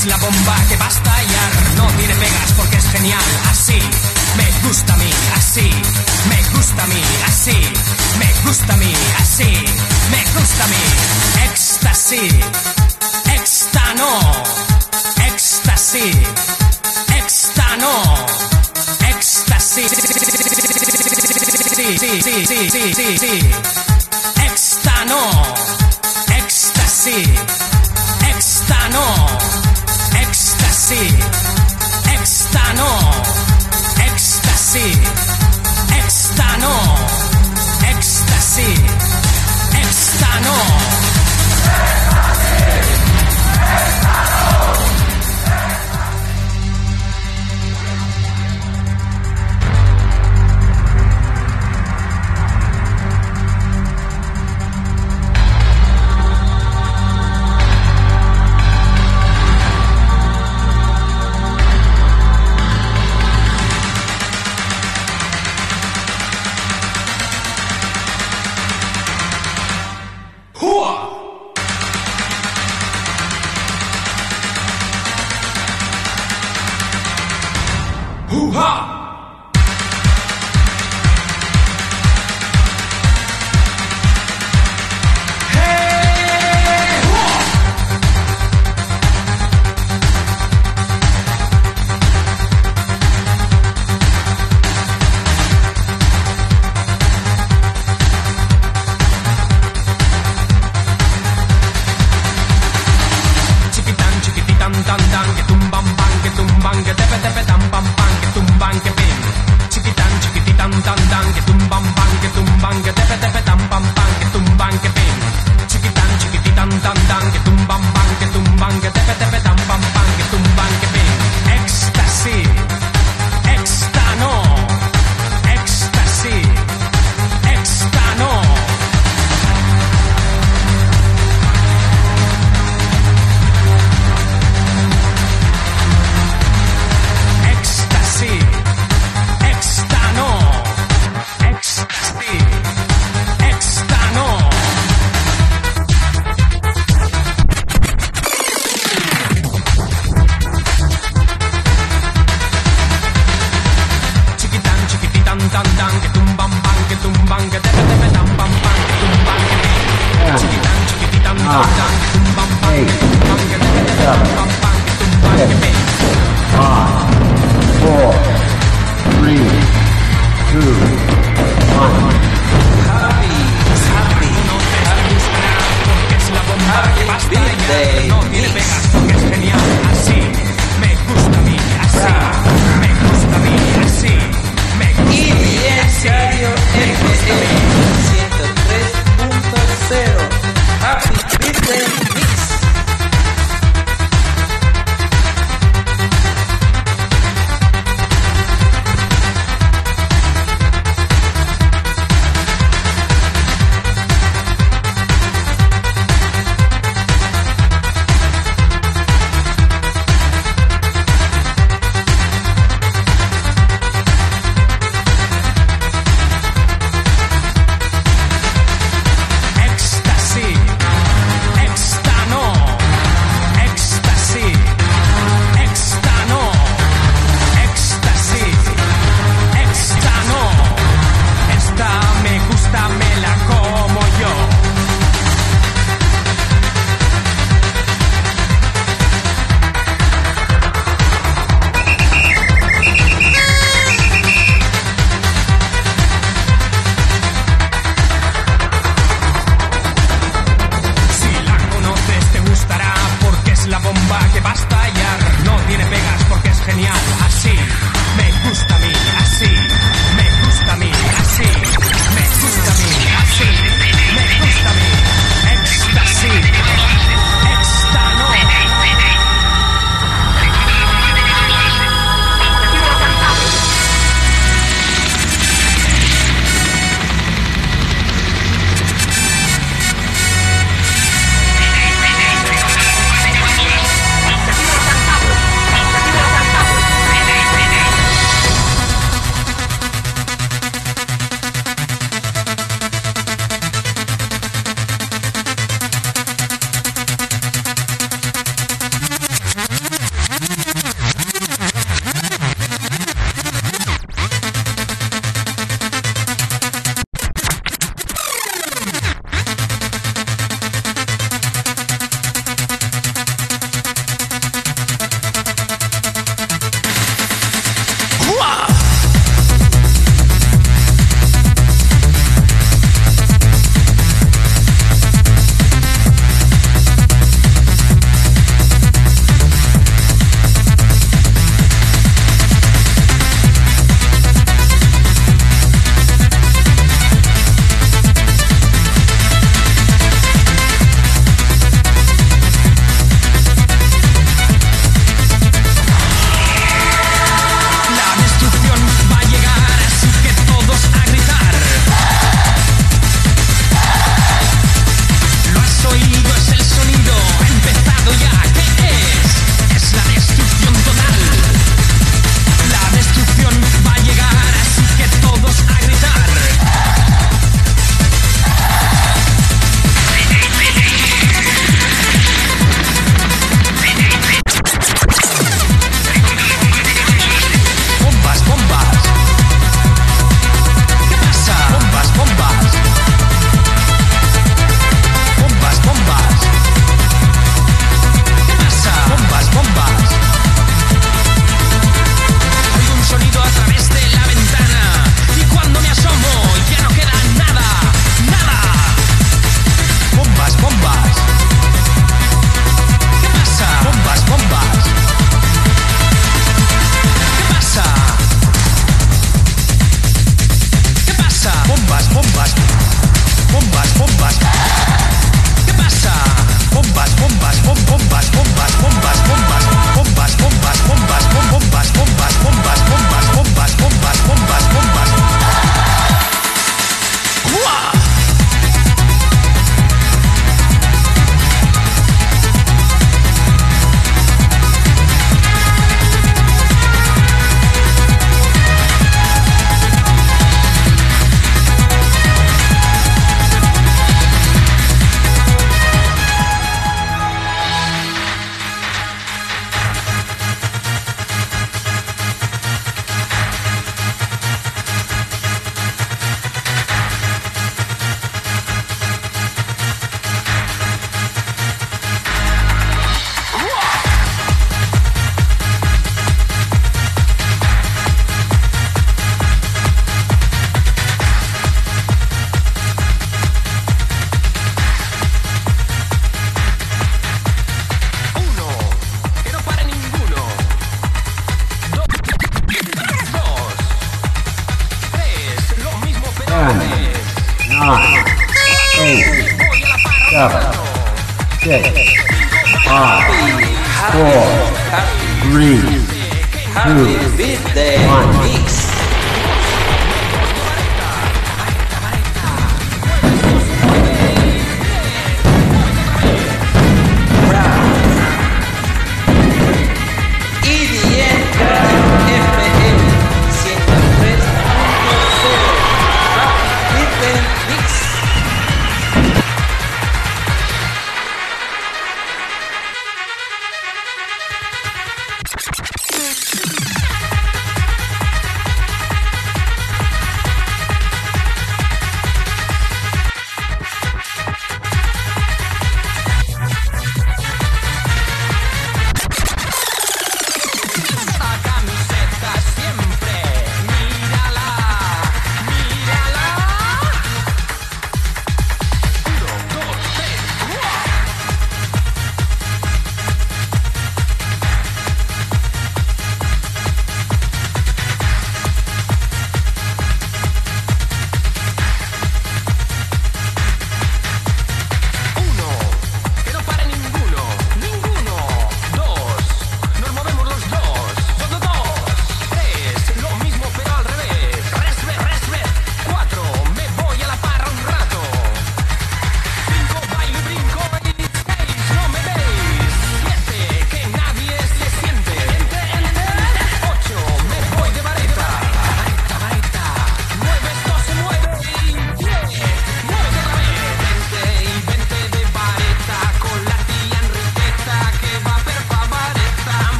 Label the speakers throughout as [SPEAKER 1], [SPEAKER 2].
[SPEAKER 1] es la bomba que va a estallar. No tiene pegas porque es genial. Así me gusta a mí, así me gusta a mí, así me gusta a mí, así me gusta a mí. Éxtasis, éxtano, éxtasis, éxtano, éxtasis. Sí, sí, sí, sí, sí, sí, sí. Éxtano, éxtasis, éxtano éxtasis, éxtano, éxtasis, éxtano, éxtasis.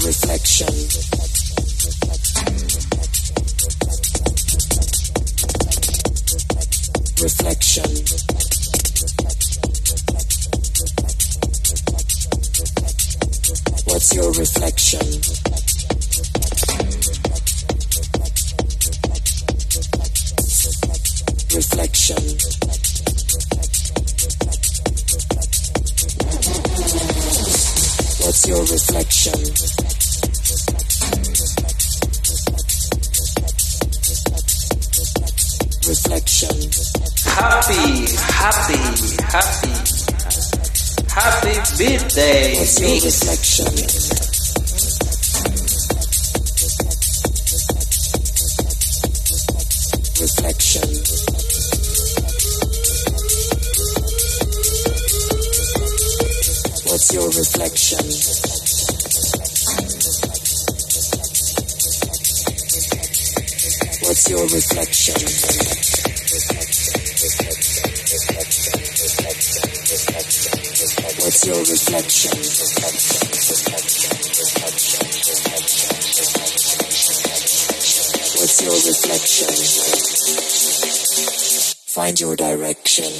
[SPEAKER 2] reflection? Reflection. What's your reflection? Your reflection? Reflection.
[SPEAKER 3] Happy, happy, happy, happy birthday,
[SPEAKER 2] your reflection? Your reflection? What's your reflection? Find your direction.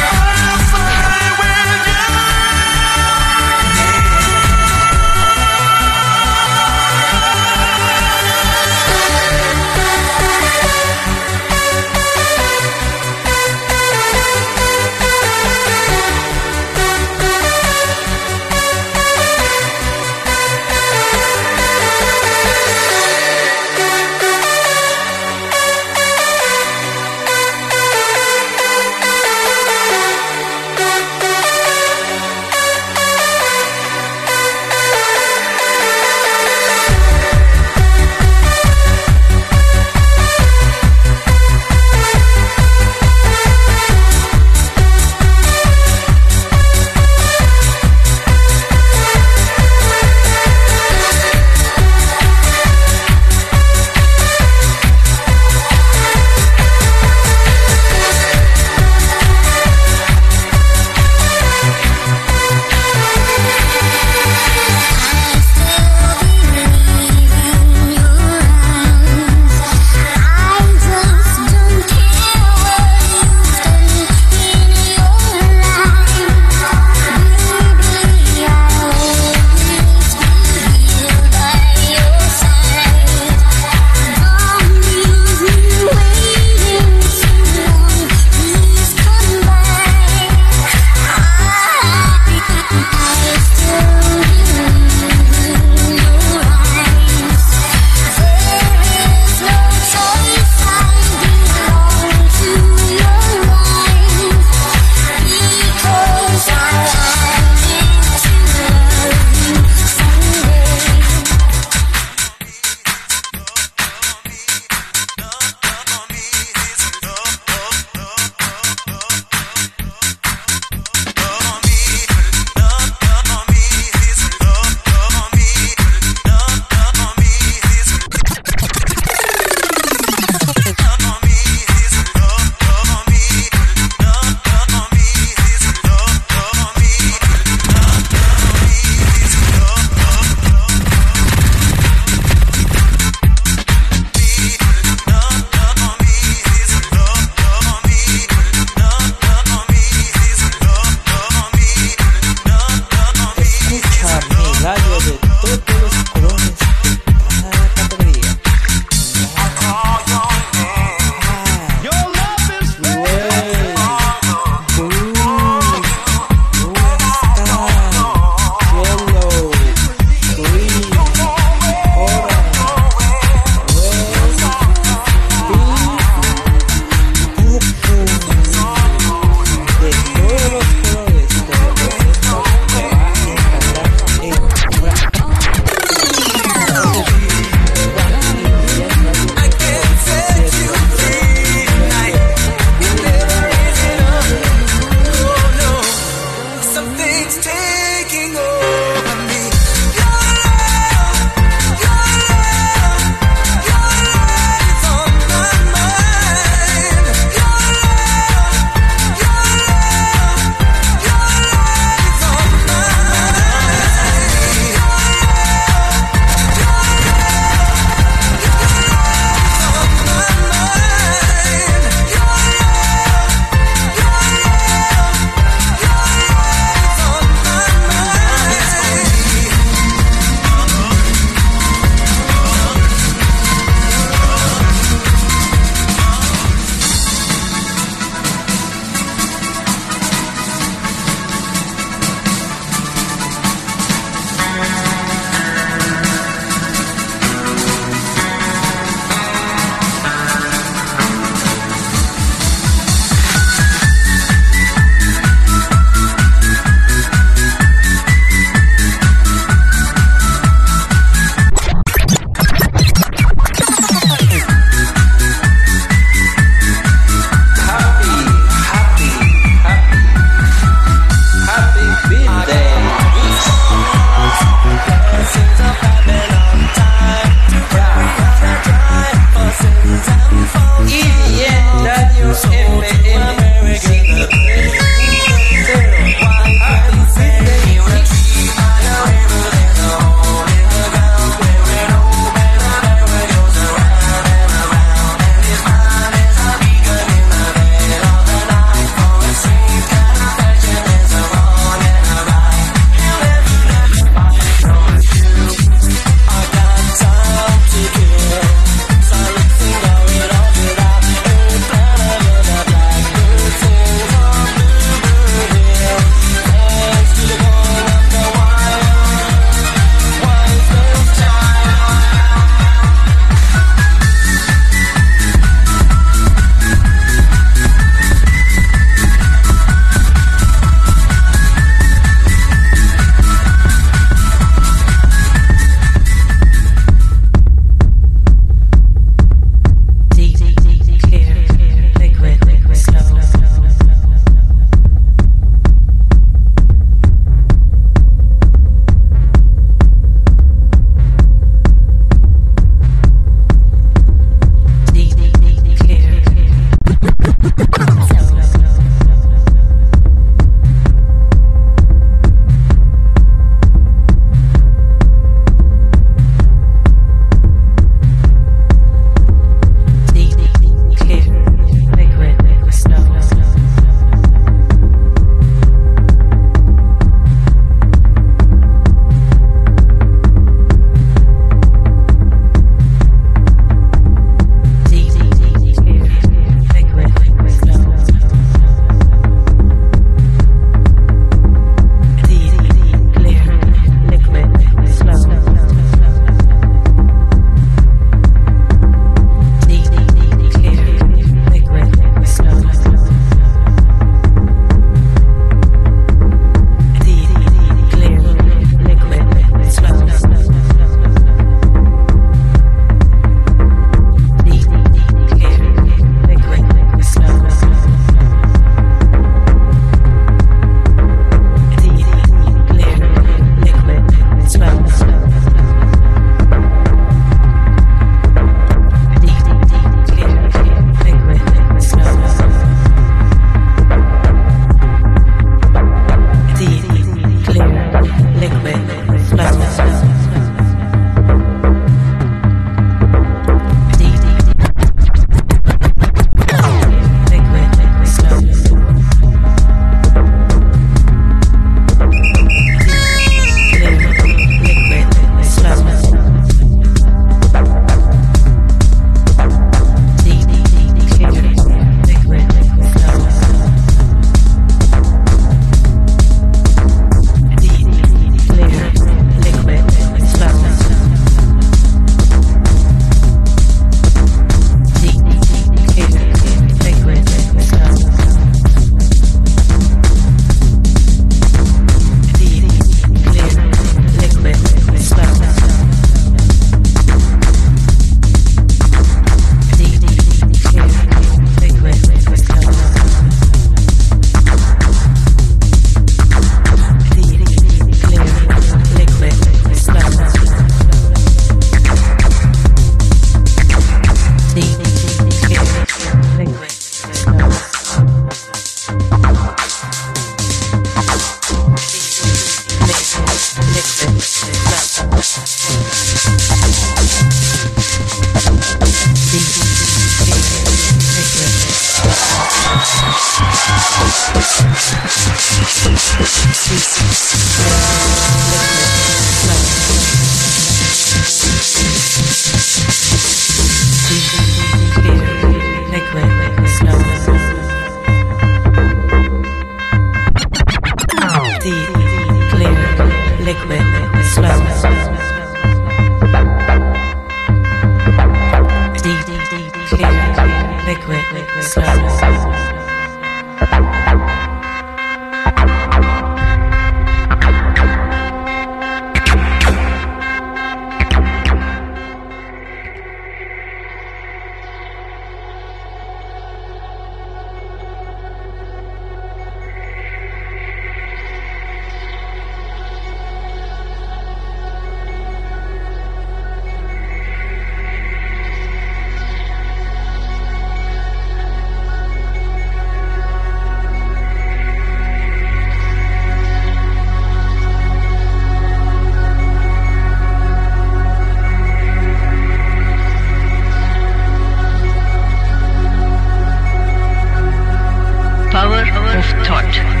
[SPEAKER 4] of thought.